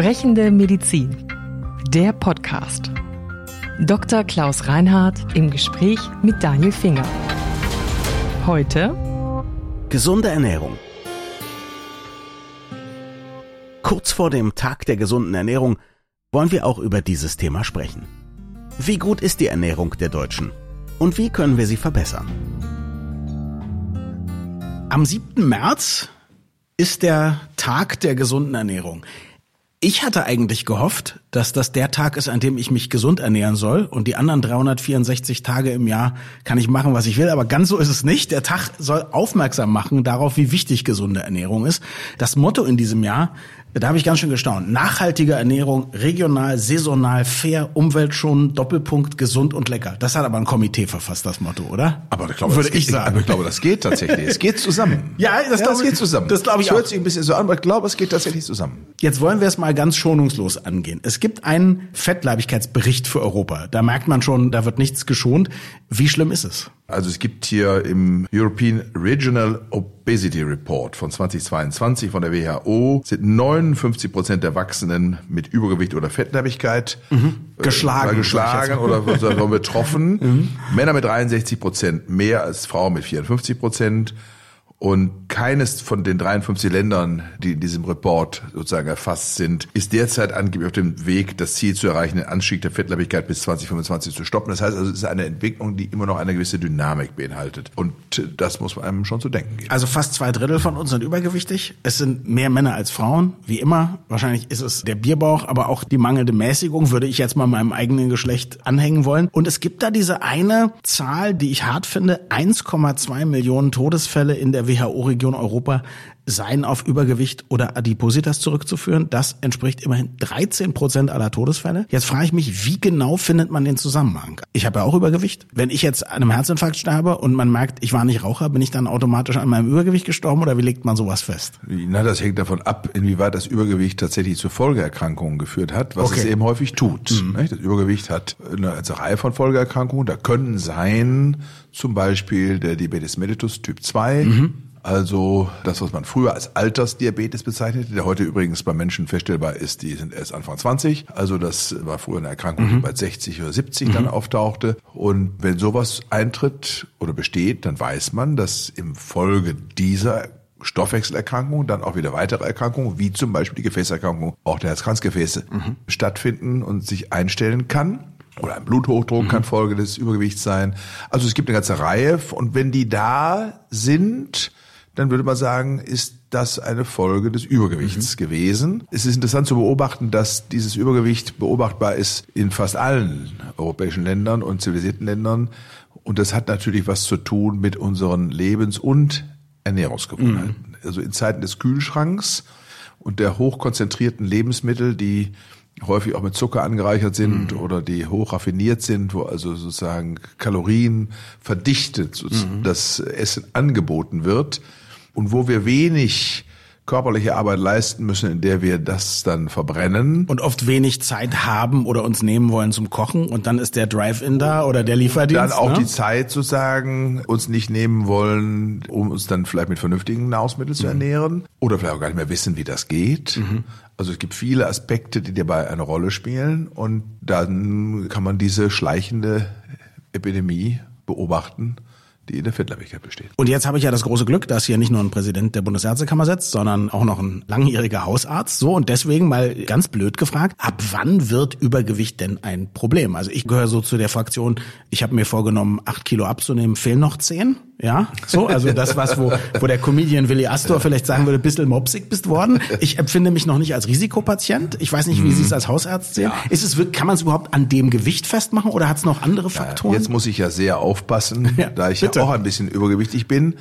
Sprechende Medizin. Der Podcast. Dr. Klaus Reinhardt im Gespräch mit Daniel Finger. Heute Gesunde Ernährung. Kurz vor dem Tag der gesunden Ernährung wollen wir auch über dieses Thema sprechen. Wie gut ist die Ernährung der Deutschen? Und wie können wir sie verbessern? Am 7. März ist der Tag der gesunden Ernährung. Ich hatte eigentlich gehofft, dass das der Tag ist, an dem ich mich gesund ernähren soll und die anderen 364 Tage im Jahr kann ich machen, was ich will, aber ganz so ist es nicht. Der Tag soll aufmerksam machen darauf, wie wichtig gesunde Ernährung ist. Das Motto in diesem Jahr da habe ich ganz schön gestaunt. Nachhaltige Ernährung, regional, saisonal, fair, umweltschonend, Doppelpunkt, gesund und lecker. Das hat aber ein Komitee verfasst, das Motto, oder? Aber ich glaube, Würde das ich geht, sagen. Aber ich glaube, das geht tatsächlich. Es geht zusammen. Ja, das, ja, das geht zusammen. Das glaube ich auch. hört sich ein bisschen so an, aber ich glaube, es geht tatsächlich zusammen. Jetzt wollen wir es mal ganz schonungslos angehen. Es gibt einen Fettleibigkeitsbericht für Europa. Da merkt man schon, da wird nichts geschont. Wie schlimm ist es? Also es gibt hier im European Regional Obesity Report von 2022 von der WHO sind 59 Prozent der Erwachsenen mit Übergewicht oder Fettleibigkeit äh, Geschlagen, mal geschlagen oder davon betroffen. Männer mit 63 Prozent mehr als Frauen mit 54 Prozent. Und keines von den 53 Ländern, die in diesem Report sozusagen erfasst sind, ist derzeit angeblich auf dem Weg, das Ziel zu erreichen, den Anstieg der Fettleibigkeit bis 2025 zu stoppen. Das heißt also, es ist eine Entwicklung, die immer noch eine gewisse Dynamik beinhaltet. Und das muss einem schon zu denken geben. Also fast zwei Drittel von uns sind übergewichtig. Es sind mehr Männer als Frauen, wie immer. Wahrscheinlich ist es der Bierbauch, aber auch die mangelnde Mäßigung würde ich jetzt mal meinem eigenen Geschlecht anhängen wollen. Und es gibt da diese eine Zahl, die ich hart finde. 1,2 Millionen Todesfälle in der WHO-Region Europa seien auf Übergewicht oder Adipositas zurückzuführen. Das entspricht immerhin 13 Prozent aller Todesfälle. Jetzt frage ich mich, wie genau findet man den Zusammenhang? Ich habe ja auch Übergewicht. Wenn ich jetzt an einem Herzinfarkt sterbe und man merkt, ich war nicht Raucher, bin ich dann automatisch an meinem Übergewicht gestorben oder wie legt man sowas fest? Na, das hängt davon ab, inwieweit das Übergewicht tatsächlich zu Folgeerkrankungen geführt hat, was Okay. es eben häufig tut. nicht? Das Übergewicht hat eine ganze Reihe von Folgeerkrankungen. Da können sein zum Beispiel der Diabetes mellitus Typ 2, also das, was man früher als Altersdiabetes bezeichnete, der heute übrigens bei Menschen feststellbar ist, die sind erst Anfang 20. Also das war früher eine Erkrankung, die bei 60 oder 70 dann auftauchte. Und wenn sowas eintritt oder besteht, dann weiß man, dass im Folge dieser Stoffwechselerkrankungen, dann auch wieder weitere Erkrankungen, wie zum Beispiel die Gefäßerkrankung, auch der Herz-Kranzgefäße, stattfinden und sich einstellen kann. Oder ein Bluthochdruck kann Folge des Übergewichts sein. Also es gibt eine ganze Reihe. Und wenn die da sind, dann würde man sagen, ist das eine Folge des Übergewichts gewesen. Es ist interessant zu beobachten, dass dieses Übergewicht beobachtbar ist in fast allen europäischen Ländern und zivilisierten Ländern. Und das hat natürlich was zu tun mit unseren Lebens- und Ernährungsgewohnheiten. Also in Zeiten des Kühlschranks und der hochkonzentrierten Lebensmittel, die häufig auch mit Zucker angereichert sind oder die hoch raffiniert sind, wo also sozusagen Kalorien verdichtet so das Essen angeboten wird und wo wir wenig körperliche Arbeit leisten müssen, in der wir das dann verbrennen. Und oft wenig Zeit haben oder uns nehmen wollen zum Kochen und dann ist der Drive-In da oder der Lieferdienst. dann auch ne? die Zeit sozusagen uns nicht nehmen wollen, um uns dann vielleicht mit vernünftigen Nahrungsmitteln Mhm. zu ernähren oder vielleicht auch gar nicht mehr wissen, wie das geht. Also es gibt viele Aspekte, die dabei eine Rolle spielen und dann kann man diese schleichende Epidemie beobachten, die in der Fettleibigkeit besteht. Und jetzt habe ich ja das große Glück, dass hier nicht nur ein Präsident der Bundesärztekammer sitzt, sondern auch noch ein langjähriger Hausarzt. So und deswegen mal ganz blöd gefragt, ab wann wird Übergewicht denn ein Problem? Also ich gehöre so zu der Fraktion, ich habe mir vorgenommen, acht Kilo abzunehmen, fehlen noch zehn. Ja, so, also das, was, wo, wo der Comedian Willi Astor vielleicht sagen würde, bisschen mopsig bist worden. Ich empfinde mich noch nicht als Risikopatient. Ich weiß nicht, wie Sie es als Hausarzt sehen. Ist es, kann man es überhaupt an dem Gewicht festmachen oder hat es noch andere Faktoren? Jetzt muss ich ja sehr aufpassen, Ja, da ich bitte. ja auch ein bisschen übergewichtig bin.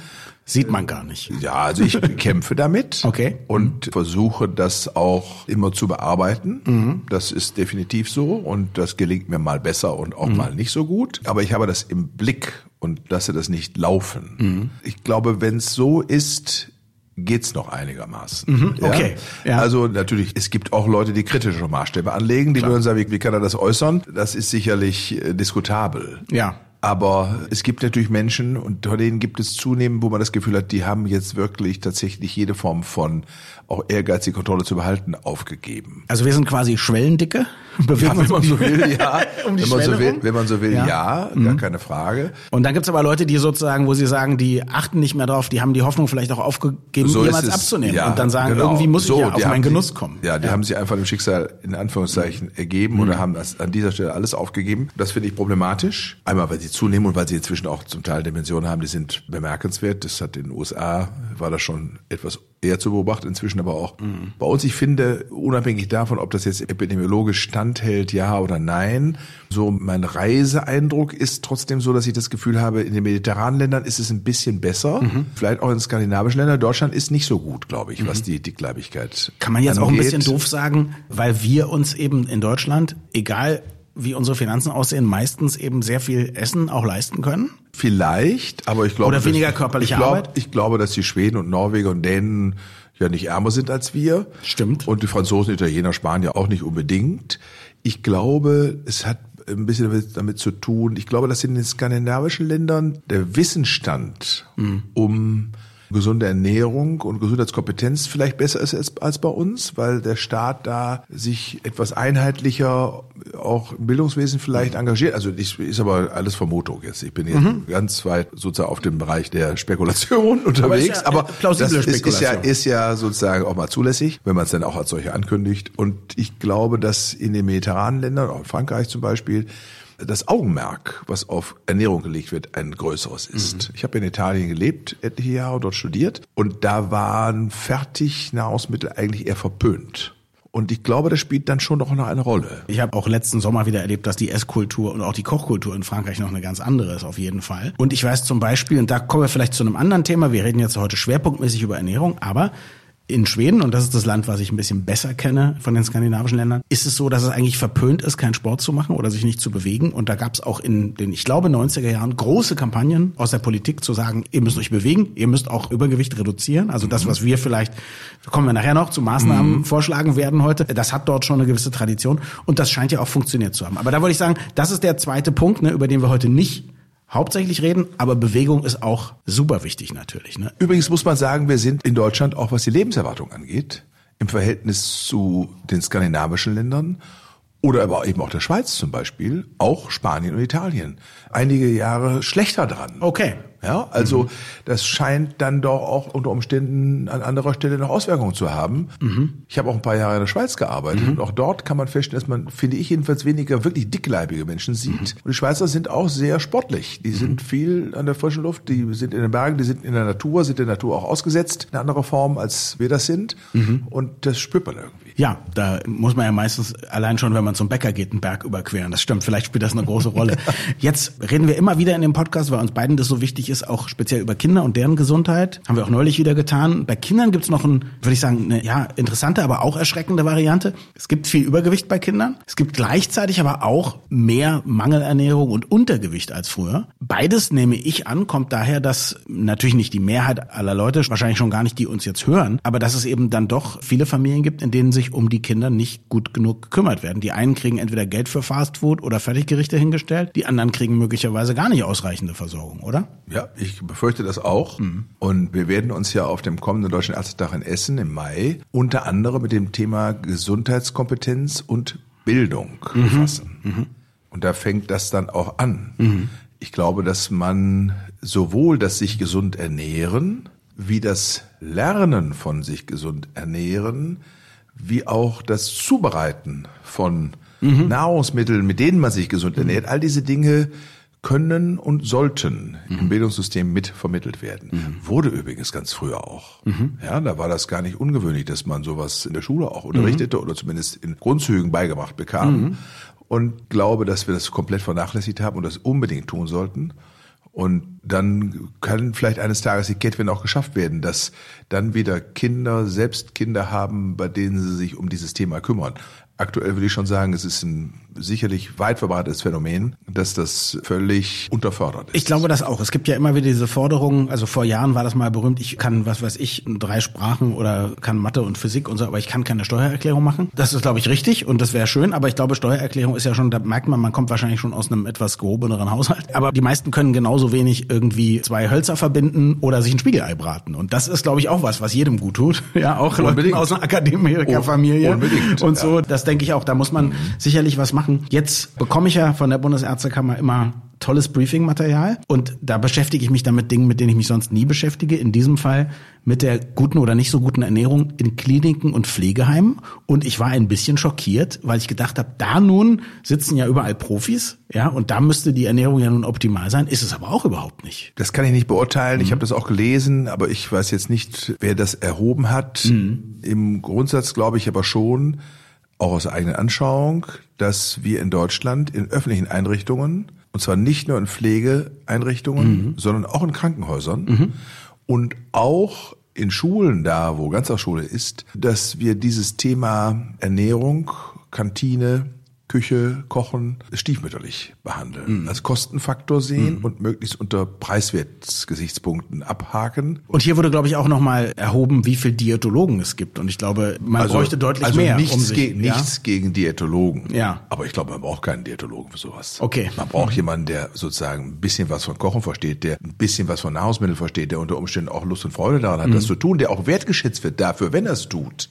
Sieht man gar nicht. Ja, also ich kämpfe damit. Okay. Und versuche das auch immer zu bearbeiten. Mhm. Das ist definitiv so und das gelingt mir mal besser und Mhm. auch mal nicht so gut. Aber ich habe das im Blick und lasse das nicht laufen. Mhm. Ich glaube, wenn es so ist, geht's noch einigermaßen. Mhm. okay. Ja. Also natürlich, es gibt auch Leute, die kritische Maßstäbe anlegen, die würden sagen, wie, wie kann er das äußern? Das ist sicherlich äh, diskutabel. Ja. Aber es gibt natürlich Menschen, und von denen gibt es zunehmend, wo man das Gefühl hat, die haben jetzt wirklich tatsächlich jede Form von auch ehrgeizige Kontrolle zu behalten aufgegeben. Also wir sind quasi Schwellendicke? Ja, wenn man so will, ja. um wenn, man so will, wenn man so will, ja, ja mhm. gar keine Frage. Und dann gibt's aber Leute, die sozusagen, wo sie sagen, die achten nicht mehr drauf, die haben die Hoffnung vielleicht auch aufgegeben, so jemals abzunehmen. Ja, und dann sagen, genau. irgendwie muss so, ich ja auf meinen Genuss kommen. Ja, die ja. haben sich einfach dem Schicksal in Anführungszeichen ergeben mhm. oder haben das an dieser Stelle alles aufgegeben. Das finde ich problematisch. Einmal, weil sie zunehmen und weil sie inzwischen auch zum Teil Dimensionen haben, die sind bemerkenswert. Das hat in den USA, war das schon etwas eher zu beobachten, inzwischen aber auch mhm. bei uns. Ich finde, unabhängig davon, ob das jetzt epidemiologisch standhält, ja oder nein, so mein Reiseeindruck ist trotzdem so, dass ich das Gefühl habe, in den mediterranen Ländern ist es ein bisschen besser. Mhm. Vielleicht auch in skandinavischen Ländern. Deutschland ist nicht so gut, glaube ich, mhm. was die Dickleibigkeit Kann man jetzt angeht. auch ein bisschen doof sagen, weil wir uns eben in Deutschland, egal wie unsere Finanzen aussehen, meistens eben sehr viel Essen auch leisten können? Vielleicht, aber ich glaube. Oder weniger körperliche ich glaub, Arbeit? Ich glaube, dass die Schweden und Norweger und Dänen ja nicht ärmer sind als wir. Stimmt. Und die Franzosen, Italiener, Spanier auch nicht unbedingt. Ich glaube, es hat ein bisschen damit, zu tun. Ich glaube, dass in den skandinavischen Ländern der Wissensstand mhm. um gesunde Ernährung und Gesundheitskompetenz vielleicht besser ist als, als bei uns, weil der Staat da sich etwas einheitlicher auch im Bildungswesen vielleicht engagiert. Also ich, ist aber alles Vermutung jetzt. Ich bin jetzt mhm. ganz weit sozusagen auf dem Bereich der Spekulation unterwegs. Aber, ja aber das ist, ist, ja, ist ja sozusagen auch mal zulässig, wenn man es dann auch als solche ankündigt. Und ich glaube, dass in den mediterranen Ländern, auch in Frankreich zum Beispiel, das Augenmerk, was auf Ernährung gelegt wird, ein größeres ist. Mhm. Ich habe in Italien gelebt, etliche Jahre dort studiert und da waren fertig Nahrungsmittel eigentlich eher verpönt. Und ich glaube, das spielt dann schon noch eine Rolle. Ich habe auch letzten Sommer wieder erlebt, dass die Esskultur und auch die Kochkultur in Frankreich noch eine ganz andere ist, auf jeden Fall. Und ich weiß zum Beispiel, und da kommen wir vielleicht zu einem anderen Thema, wir reden jetzt heute schwerpunktmäßig über Ernährung, aber in Schweden, und das ist das Land, was ich ein bisschen besser kenne von den skandinavischen Ländern, ist es so, dass es eigentlich verpönt ist, keinen Sport zu machen oder sich nicht zu bewegen. Und da gab es auch in den, ich glaube, 90er Jahren große Kampagnen aus der Politik zu sagen, ihr müsst euch bewegen, ihr müsst auch Übergewicht reduzieren. Also das, was wir vielleicht, kommen wir nachher noch, zu Maßnahmen mhm. vorschlagen werden heute, das hat dort schon eine gewisse Tradition. Und das scheint ja auch funktioniert zu haben. Aber da wollte ich sagen, das ist der zweite Punkt, ne, über den wir heute nicht hauptsächlich reden, aber Bewegung ist auch super wichtig natürlich. Ne? Übrigens muss man sagen, wir sind in Deutschland auch was die Lebenserwartung angeht, im Verhältnis zu den skandinavischen Ländern oder aber eben auch der Schweiz zum Beispiel, auch Spanien und Italien, einige Jahre schlechter dran. Okay. Ja, also mhm. das scheint dann doch auch unter Umständen an anderer Stelle noch Auswirkungen zu haben. Mhm. Ich habe auch ein paar Jahre in der Schweiz gearbeitet mhm. und auch dort kann man feststellen, dass man, finde ich jedenfalls, weniger wirklich dickleibige Menschen sieht. Mhm. Und die Schweizer sind auch sehr sportlich. Die sind mhm. viel an der frischen Luft, die sind in den Bergen, die sind in der Natur, sind der Natur auch ausgesetzt, in anderer Form, als wir das sind. Mhm. Und das spürt man irgendwie. Ja, da muss man ja meistens allein schon, wenn man zum Bäcker geht, einen Berg überqueren. Das stimmt, vielleicht spielt das eine große Rolle. Jetzt reden wir immer wieder in dem Podcast, weil uns beiden das so wichtig ist, auch speziell über Kinder und deren Gesundheit. Haben wir auch neulich wieder getan. Bei Kindern gibt's noch ein, würde ich sagen, eine ja, interessante, aber auch erschreckende Variante. Es gibt viel Übergewicht bei Kindern. Es gibt gleichzeitig aber auch mehr Mangelernährung und Untergewicht als früher. Beides nehme ich an, kommt daher, dass natürlich nicht die Mehrheit aller Leute, wahrscheinlich schon gar nicht die uns jetzt hören, aber dass es eben dann doch viele Familien gibt, in denen sich um die Kinder nicht gut genug gekümmert werden. Die einen kriegen entweder Geld für Fastfood oder Fertiggerichte hingestellt, die anderen kriegen möglicherweise gar nicht ausreichende Versorgung, oder? Ja, ich befürchte das auch. Mhm. Und wir werden uns ja auf dem kommenden Deutschen Ärztetag in Essen im Mai unter anderem mit dem Thema Gesundheitskompetenz und Bildung mhm. befassen. Mhm. Und da fängt das dann auch an. Mhm. Ich glaube, dass man sowohl das sich gesund ernähren, wie das Lernen von sich gesund ernähren, wie auch das Zubereiten von mhm. Nahrungsmitteln, mit denen man sich gesund ernährt, all diese Dinge können und sollten mhm. im Bildungssystem mit vermittelt werden. Mhm. Wurde übrigens ganz früher auch. Mhm. Ja, da war das gar nicht ungewöhnlich, dass man sowas in der Schule auch unterrichtete mhm. oder zumindest in Grundzügen beigebracht bekam. Mhm. Und glaube, dass wir das komplett vernachlässigt haben und das unbedingt tun sollten. Und dann kann vielleicht eines Tages die Kettwende auch geschafft werden, dass dann wieder Kinder selbst Kinder haben, bei denen sie sich um dieses Thema kümmern. Aktuell würde ich schon sagen, es ist ein sicherlich weit verbreitetes Phänomen, dass das völlig unterfördert ist. Ich glaube das auch. Es gibt ja immer wieder diese Forderungen, also vor Jahren war das mal berühmt, ich kann, was weiß ich, drei Sprachen oder kann Mathe und Physik und so, aber ich kann keine Steuererklärung machen. Das ist, glaube ich, richtig und das wäre schön, aber ich glaube, Steuererklärung ist ja schon, da merkt man, man kommt wahrscheinlich schon aus einem etwas gehobeneren Haushalt. Aber die meisten können genauso wenig irgendwie zwei Hölzer verbinden oder sich ein Spiegelei braten. Und das ist, glaube ich, auch was, was jedem gut tut. Ja, auch Leuten aus einer Akademikerfamilie. Unbedingt. Und so, das denke ich auch, da muss man mhm. sicherlich was machen. Jetzt bekomme ich ja von der Bundesärztekammer immer tolles Briefing-Material und da beschäftige ich mich dann mit Dingen, mit denen ich mich sonst nie beschäftige. In diesem Fall mit der guten oder nicht so guten Ernährung in Kliniken und Pflegeheimen und ich war ein bisschen schockiert, weil ich gedacht habe, da nun sitzen ja überall Profis, ja, und da müsste die Ernährung ja nun optimal sein, ist es aber auch überhaupt nicht. Das kann ich nicht beurteilen. Mhm. Ich habe das auch gelesen, aber ich weiß jetzt nicht, wer das erhoben hat. Mhm. Im Grundsatz glaube ich aber schon, auch aus eigener Anschauung, dass wir in Deutschland in öffentlichen Einrichtungen, und zwar nicht nur in Pflegeeinrichtungen, mhm. sondern auch in Krankenhäusern mhm. und auch in Schulen da, wo Ganztagsschule ist, dass wir dieses Thema Ernährung, Kantine, Küche, Kochen stiefmütterlich behandeln. Mhm. Als Kostenfaktor sehen mhm. und möglichst unter Preiswertgesichtspunkten abhaken. Und hier wurde, glaube ich, auch nochmal erhoben, wie viel Diätologen es gibt. Und ich glaube, man also, bräuchte deutlich also mehr. Nichts, um sich, ge ja? nichts gegen Diätologen. Ja. Aber ich glaube, man braucht keinen Diätologen für sowas. Okay. Man braucht mhm. jemanden, der sozusagen ein bisschen was von Kochen versteht, der ein bisschen was von Nahrungsmitteln versteht, der unter Umständen auch Lust und Freude daran hat, das mhm. zu tun, der auch wertgeschätzt wird dafür, wenn er es tut.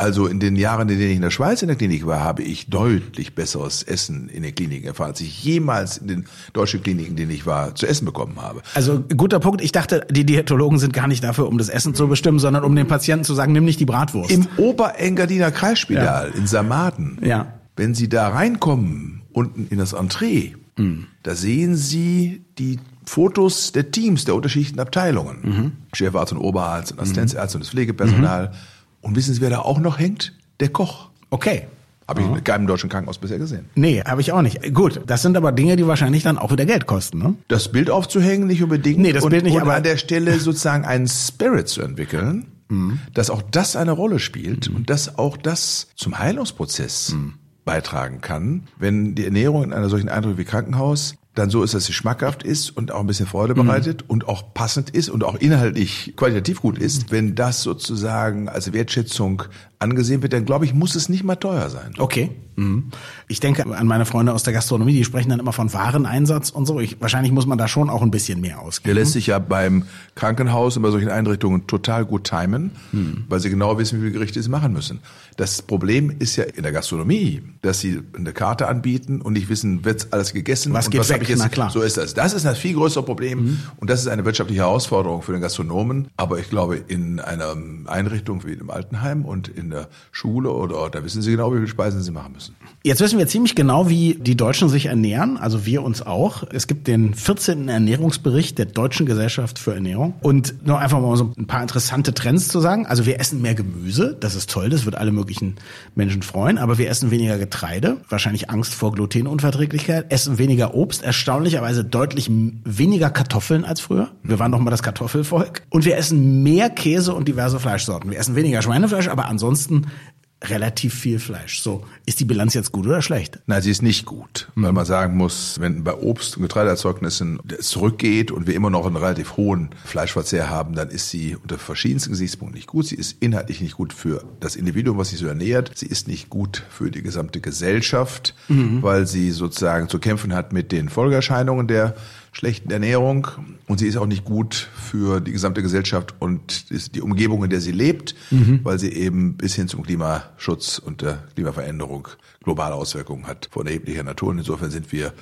Also in den Jahren, in denen ich in der Schweiz in der Klinik war, habe ich deutlich besseres Essen in den Kliniken erfahren, als ich jemals in den deutschen Kliniken, in denen ich war, zu essen bekommen habe. Also guter Punkt. Ich dachte, die Diätologen sind gar nicht dafür, um das Essen zu bestimmen, sondern um den Patienten zu sagen, nimm nicht die Bratwurst. Im Oberengadiner Kreisspital ja. in Samaden, ja. wenn Sie da reinkommen, unten in das Entree, mhm. da sehen Sie die Fotos der Teams der unterschiedlichen Abteilungen. Mhm. Chefarzt und Oberarzt und Assistenzärzte mhm. und das Pflegepersonal. Mhm. Und wissen Sie, wer da auch noch hängt? Der Koch. Okay. Habe ich in keinem deutschen Krankenhaus bisher gesehen. Nee, habe ich auch nicht. Gut, das sind aber Dinge, die wahrscheinlich dann auch wieder Geld kosten, ne? Das Bild aufzuhängen nicht unbedingt. Nee, das und, Bild nicht, und aber an der Stelle sozusagen einen Spirit zu entwickeln, mhm. dass auch das eine Rolle spielt mhm. und dass auch das zum Heilungsprozess mhm. beitragen kann, wenn die Ernährung in einer solchen Einrichtung wie Krankenhaus dann so ist, dass sie schmackhaft ist und auch ein bisschen Freude bereitet mhm. und auch passend ist und auch inhaltlich qualitativ gut ist, wenn das sozusagen als Wertschätzung angesehen wird, dann glaube ich, muss es nicht mal teuer sein. Okay. Mhm. Ich denke an meine Freunde aus der Gastronomie, die sprechen dann immer von Wareneinsatz und so. Ich, wahrscheinlich muss man da schon auch ein bisschen mehr ausgeben. Der lässt sich ja beim Krankenhaus und bei solchen Einrichtungen total gut timen, mhm. weil sie genau wissen, wie viele Gerichte sie machen müssen. Das Problem ist ja in der Gastronomie, dass sie eine Karte anbieten und nicht wissen, wird alles gegessen was und geht was weg? Ich jetzt? Na klar. So ist das. Das ist ein viel größeres Problem mhm. und das ist eine wirtschaftliche Herausforderung für den Gastronomen. Aber ich glaube, in einer Einrichtung wie im Altenheim und in in der Schule oder da wissen sie genau, wie viele Speisen sie machen müssen. Jetzt wissen wir ziemlich genau, wie die Deutschen sich ernähren, also wir uns auch. Es gibt den 14. Ernährungsbericht der Deutschen Gesellschaft für Ernährung und nur einfach mal so ein paar interessante Trends zu sagen. Also wir essen mehr Gemüse, das ist toll, das wird alle möglichen Menschen freuen, aber wir essen weniger Getreide, wahrscheinlich Angst vor Glutenunverträglichkeit, essen weniger Obst, erstaunlicherweise deutlich weniger Kartoffeln als früher. Wir waren doch mal das Kartoffelvolk und wir essen mehr Käse und diverse Fleischsorten. Wir essen weniger Schweinefleisch, aber ansonsten ansonsten relativ viel Fleisch. So, ist die Bilanz jetzt gut oder schlecht? Nein, sie ist nicht gut, weil man sagen muss, wenn bei Obst- und Getreideerzeugnissen es zurückgeht und wir immer noch einen relativ hohen Fleischverzehr haben, dann ist sie unter verschiedensten Gesichtspunkten nicht gut. Sie ist inhaltlich nicht gut für das Individuum, was sich so ernährt. Sie ist nicht gut für die gesamte Gesellschaft, mhm. weil sie sozusagen zu kämpfen hat mit den Folgeerscheinungen der schlechten Ernährung und sie ist auch nicht gut für die gesamte Gesellschaft und die Umgebung, in der sie lebt, mhm. weil sie eben bis hin zum Klimaschutz und der Klimaveränderung globale Auswirkungen hat von erheblicher Natur. Und insofern sind wir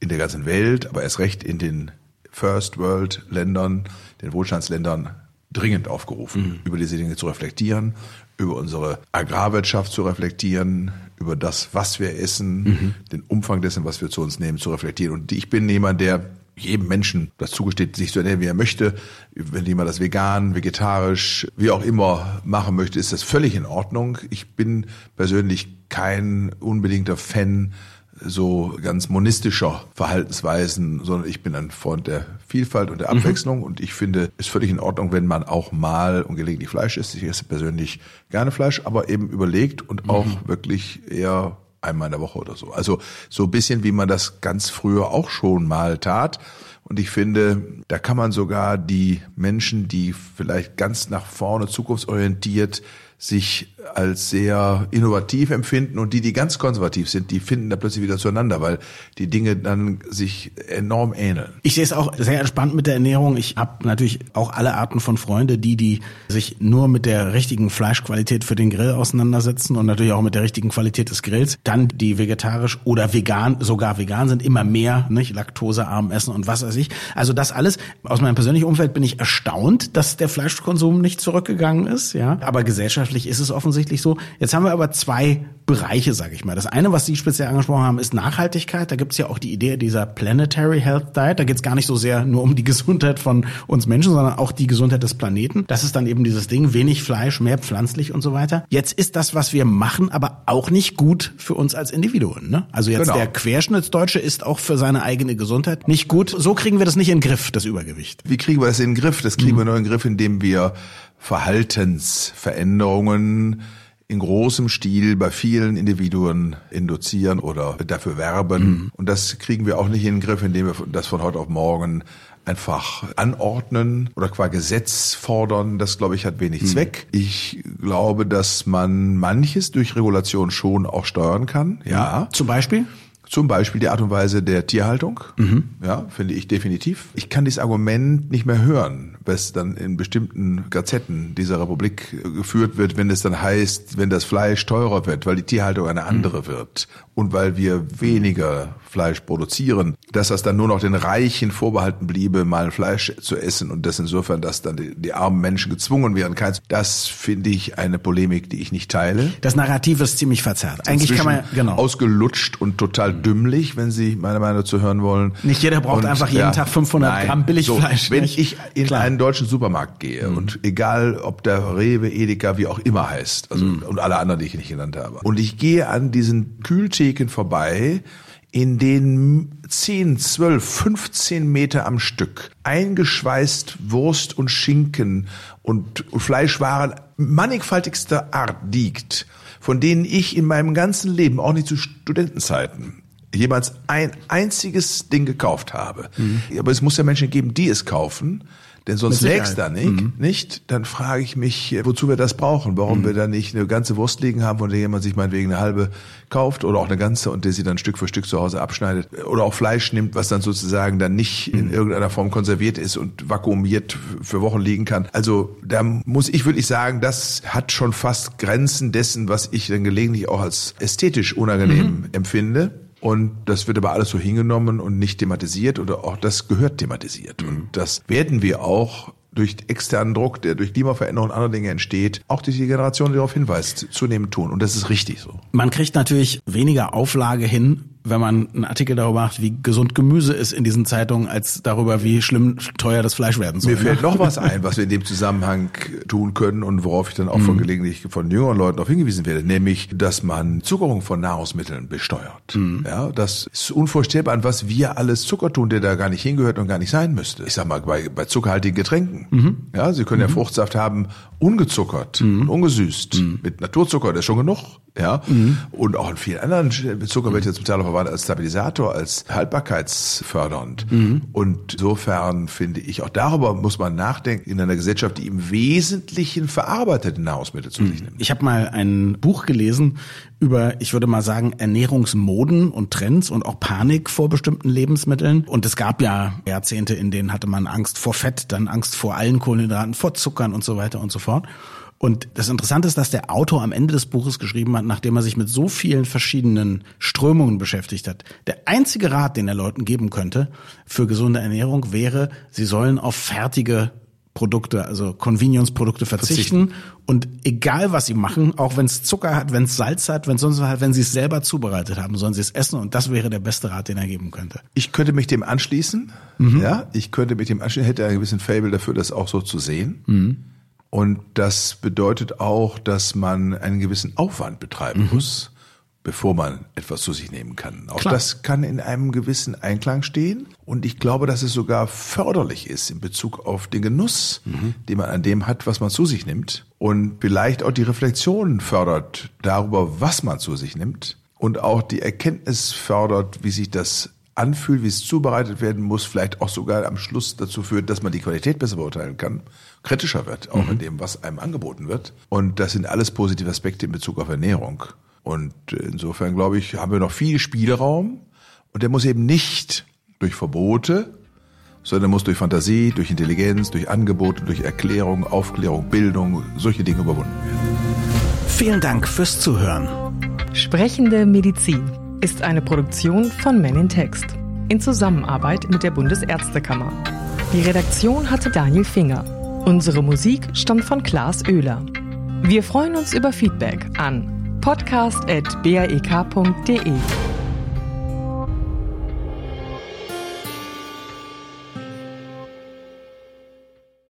in der ganzen Welt, aber erst recht in den First World Ländern, den Wohlstandsländern dringend aufgerufen, mhm. über diese Dinge zu reflektieren, über unsere Agrarwirtschaft zu reflektieren, über das, was wir essen, mhm. den Umfang dessen, was wir zu uns nehmen, zu reflektieren. Und ich bin jemand, der jedem Menschen das zugesteht, sich zu ernähren, wie er möchte. Wenn jemand das vegan, vegetarisch, wie auch immer machen möchte, ist das völlig in Ordnung. Ich bin persönlich kein unbedingter Fan so ganz monistischer Verhaltensweisen, sondern ich bin ein Freund der Vielfalt und der Abwechslung mhm. und ich finde, es völlig in Ordnung, wenn man auch mal und gelegentlich Fleisch isst. Ich esse persönlich gerne Fleisch, aber eben überlegt und auch mhm. wirklich eher einmal in der Woche oder so. Also so ein bisschen, wie man das ganz früher auch schon mal tat. Und ich finde, da kann man sogar die Menschen, die vielleicht ganz nach vorne zukunftsorientiert sich als sehr innovativ empfinden und die, die ganz konservativ sind, die finden da plötzlich wieder zueinander, weil die Dinge dann sich enorm ähneln. Ich sehe es auch sehr entspannt mit der Ernährung. Ich habe natürlich auch alle Arten von Freunde, die, die sich nur mit der richtigen Fleischqualität für den Grill auseinandersetzen und natürlich auch mit der richtigen Qualität des Grills. Dann die vegetarisch oder vegan, sogar vegan sind, immer mehr, nicht laktosearm essen und was weiß ich. Also das alles, aus meinem persönlichen Umfeld bin ich erstaunt, dass der Fleischkonsum nicht zurückgegangen ist, ja. Aber gesellschaftlich ist es offensichtlich offensichtlich so. Jetzt haben wir aber zwei Bereiche, sage ich mal. Das eine, was Sie speziell angesprochen haben, ist Nachhaltigkeit. Da gibt es ja auch die Idee dieser Planetary Health Diet. Da geht es gar nicht so sehr nur um die Gesundheit von uns Menschen, sondern auch die Gesundheit des Planeten. Das ist dann eben dieses Ding, wenig Fleisch, mehr pflanzlich und so weiter. Jetzt ist das, was wir machen, aber auch nicht gut für uns als Individuen. Ne? Also jetzt genau. der Querschnittsdeutsche ist auch für seine eigene Gesundheit nicht gut. So kriegen wir das nicht in den Griff, das Übergewicht. Wie kriegen wir das in den Griff? Das kriegen mhm. wir nur in den Griff, indem wir Verhaltensveränderungen in großem Stil bei vielen Individuen induzieren oder dafür werben. Mhm. Und das kriegen wir auch nicht in den Griff, indem wir das von heute auf morgen einfach anordnen oder qua Gesetz fordern, das glaube ich hat wenig mhm. Zweck. Ich glaube, dass man manches durch Regulation schon auch steuern kann. Ja. Zum Beispiel? Zum Beispiel die Art und Weise der Tierhaltung. Mhm. Ja, finde ich definitiv. Ich kann dieses Argument nicht mehr hören was dann in bestimmten Gazetten dieser Republik geführt wird, wenn es dann heißt, wenn das Fleisch teurer wird, weil die Tierhaltung eine andere mhm. wird und weil wir weniger Fleisch produzieren, dass das dann nur noch den Reichen vorbehalten bliebe, mal Fleisch zu essen und das insofern, dass dann die, die armen Menschen gezwungen werden, keins. Das finde ich eine Polemik, die ich nicht teile. Das Narrativ ist ziemlich verzerrt. Eigentlich kann man genau ausgelutscht und total dümmlich, wenn Sie meine Meinung zu hören wollen. Nicht jeder braucht und, einfach jeden ja, Tag 500 nein, Gramm Billigfleisch. So, wenn ich in Klar. Einen deutschen Supermarkt gehe mhm. und egal, ob der Rewe, Edeka, wie auch immer heißt, also mhm. und alle anderen, die ich nicht genannt habe, und ich gehe an diesen Kühltheken vorbei in denen 10, 12, 15 Meter am Stück eingeschweißt Wurst und Schinken und Fleischwaren mannigfaltigster Art liegt, von denen ich in meinem ganzen Leben, auch nicht zu Studentenzeiten, jemals ein einziges Ding gekauft habe. Mhm. Aber es muss ja Menschen geben, die es kaufen. Denn sonst lägst da nicht, mhm. nicht. Dann frage ich mich, wozu wir das brauchen. Warum mhm. wir da nicht eine ganze Wurst liegen haben, von der jemand sich meinetwegen eine halbe kauft oder auch eine ganze und der sie dann Stück für Stück zu Hause abschneidet. Oder auch Fleisch nimmt, was dann sozusagen dann nicht mhm. in irgendeiner Form konserviert ist und vakuumiert für Wochen liegen kann. Also da muss ich wirklich sagen, das hat schon fast Grenzen dessen, was ich dann gelegentlich auch als ästhetisch unangenehm mhm. empfinde. Und das wird aber alles so hingenommen und nicht thematisiert oder auch das gehört thematisiert. Mhm. Und das werden wir auch durch externen Druck, der durch Klimaveränderung und andere Dinge entsteht, auch durch die Generation, die darauf hinweist, zunehmend tun. Und das ist richtig so. Man kriegt natürlich weniger Auflage hin, wenn man einen Artikel darüber macht, wie gesund Gemüse ist in diesen Zeitungen, als darüber, wie schlimm teuer das Fleisch werden soll. Mir fällt noch was ein, was wir in dem Zusammenhang tun können und worauf ich dann auch von mhm. gelegentlich von jüngeren Leuten darauf hingewiesen werde, nämlich, dass man Zuckerung von Nahrungsmitteln besteuert. Mhm. Ja, das ist unvorstellbar, an was wir alles Zucker tun, der da gar nicht hingehört und gar nicht sein müsste. Ich sag mal, bei, bei zuckerhaltigen Getränken. Mhm. Ja, Sie können ja mhm. Fruchtsaft haben, ungezuckert mhm. und ungesüßt. Mhm. Mit Naturzucker, das ist schon genug. Ja, und auch in vielen anderen Zucker wird jetzt Teil verwandt als Stabilisator, als haltbarkeitsfördernd. Mhm. Und insofern finde ich, auch darüber muss man nachdenken in einer Gesellschaft, die im Wesentlichen verarbeitete Nahrungsmittel zu sich mhm. nimmt. Ich habe mal ein Buch gelesen über, ich würde mal sagen, Ernährungsmoden und Trends und auch Panik vor bestimmten Lebensmitteln. Und es gab ja Jahrzehnte, in denen hatte man Angst vor Fett, dann Angst vor allen Kohlenhydraten, vor Zuckern und so weiter und so fort. Und das Interessante ist, dass der Autor am Ende des Buches geschrieben hat, nachdem er sich mit so vielen verschiedenen Strömungen beschäftigt hat. Der einzige Rat, den er Leuten geben könnte für gesunde Ernährung, wäre, sie sollen auf fertige Produkte, also Convenience-Produkte verzichten. verzichten. Und egal was sie machen, auch wenn es Zucker hat, wenn es Salz hat, wenn es sonst was hat, wenn sie es selber zubereitet haben, sollen sie es essen. Und das wäre der beste Rat, den er geben könnte. Ich könnte mich dem anschließen. Mhm. Ja, ich könnte mich dem anschließen, hätte einen gewissen Fable dafür, das auch so zu sehen. Mhm. Und das bedeutet auch, dass man einen gewissen Aufwand betreiben mhm. muss, bevor man etwas zu sich nehmen kann. Auch Klar. das kann in einem gewissen Einklang stehen. Und ich glaube, dass es sogar förderlich ist in Bezug auf den Genuss, den man an dem hat, was man zu sich nimmt. Und vielleicht auch die Reflexion fördert darüber, was man zu sich nimmt. Und auch die Erkenntnis fördert, wie sich das anfühlt, wie es zubereitet werden muss, vielleicht auch sogar am Schluss dazu führt, dass man die Qualität besser beurteilen kann, kritischer wird, auch in dem, was einem angeboten wird. Und das sind alles positive Aspekte in Bezug auf Ernährung. Und insofern, glaube ich, haben wir noch viel Spielraum. Und der muss eben nicht durch Verbote, sondern muss durch Fantasie, durch Intelligenz, durch Angebote, durch Erklärung, Aufklärung, Bildung, solche Dinge überwunden werden. Vielen Dank fürs Zuhören. Sprechende Medizin ist eine Produktion von Men in Text in Zusammenarbeit mit der Bundesärztekammer. Die Redaktion hatte Daniel Finger. Unsere Musik stammt von Klaas Oehler. Wir freuen uns über Feedback an podcast.baek.de.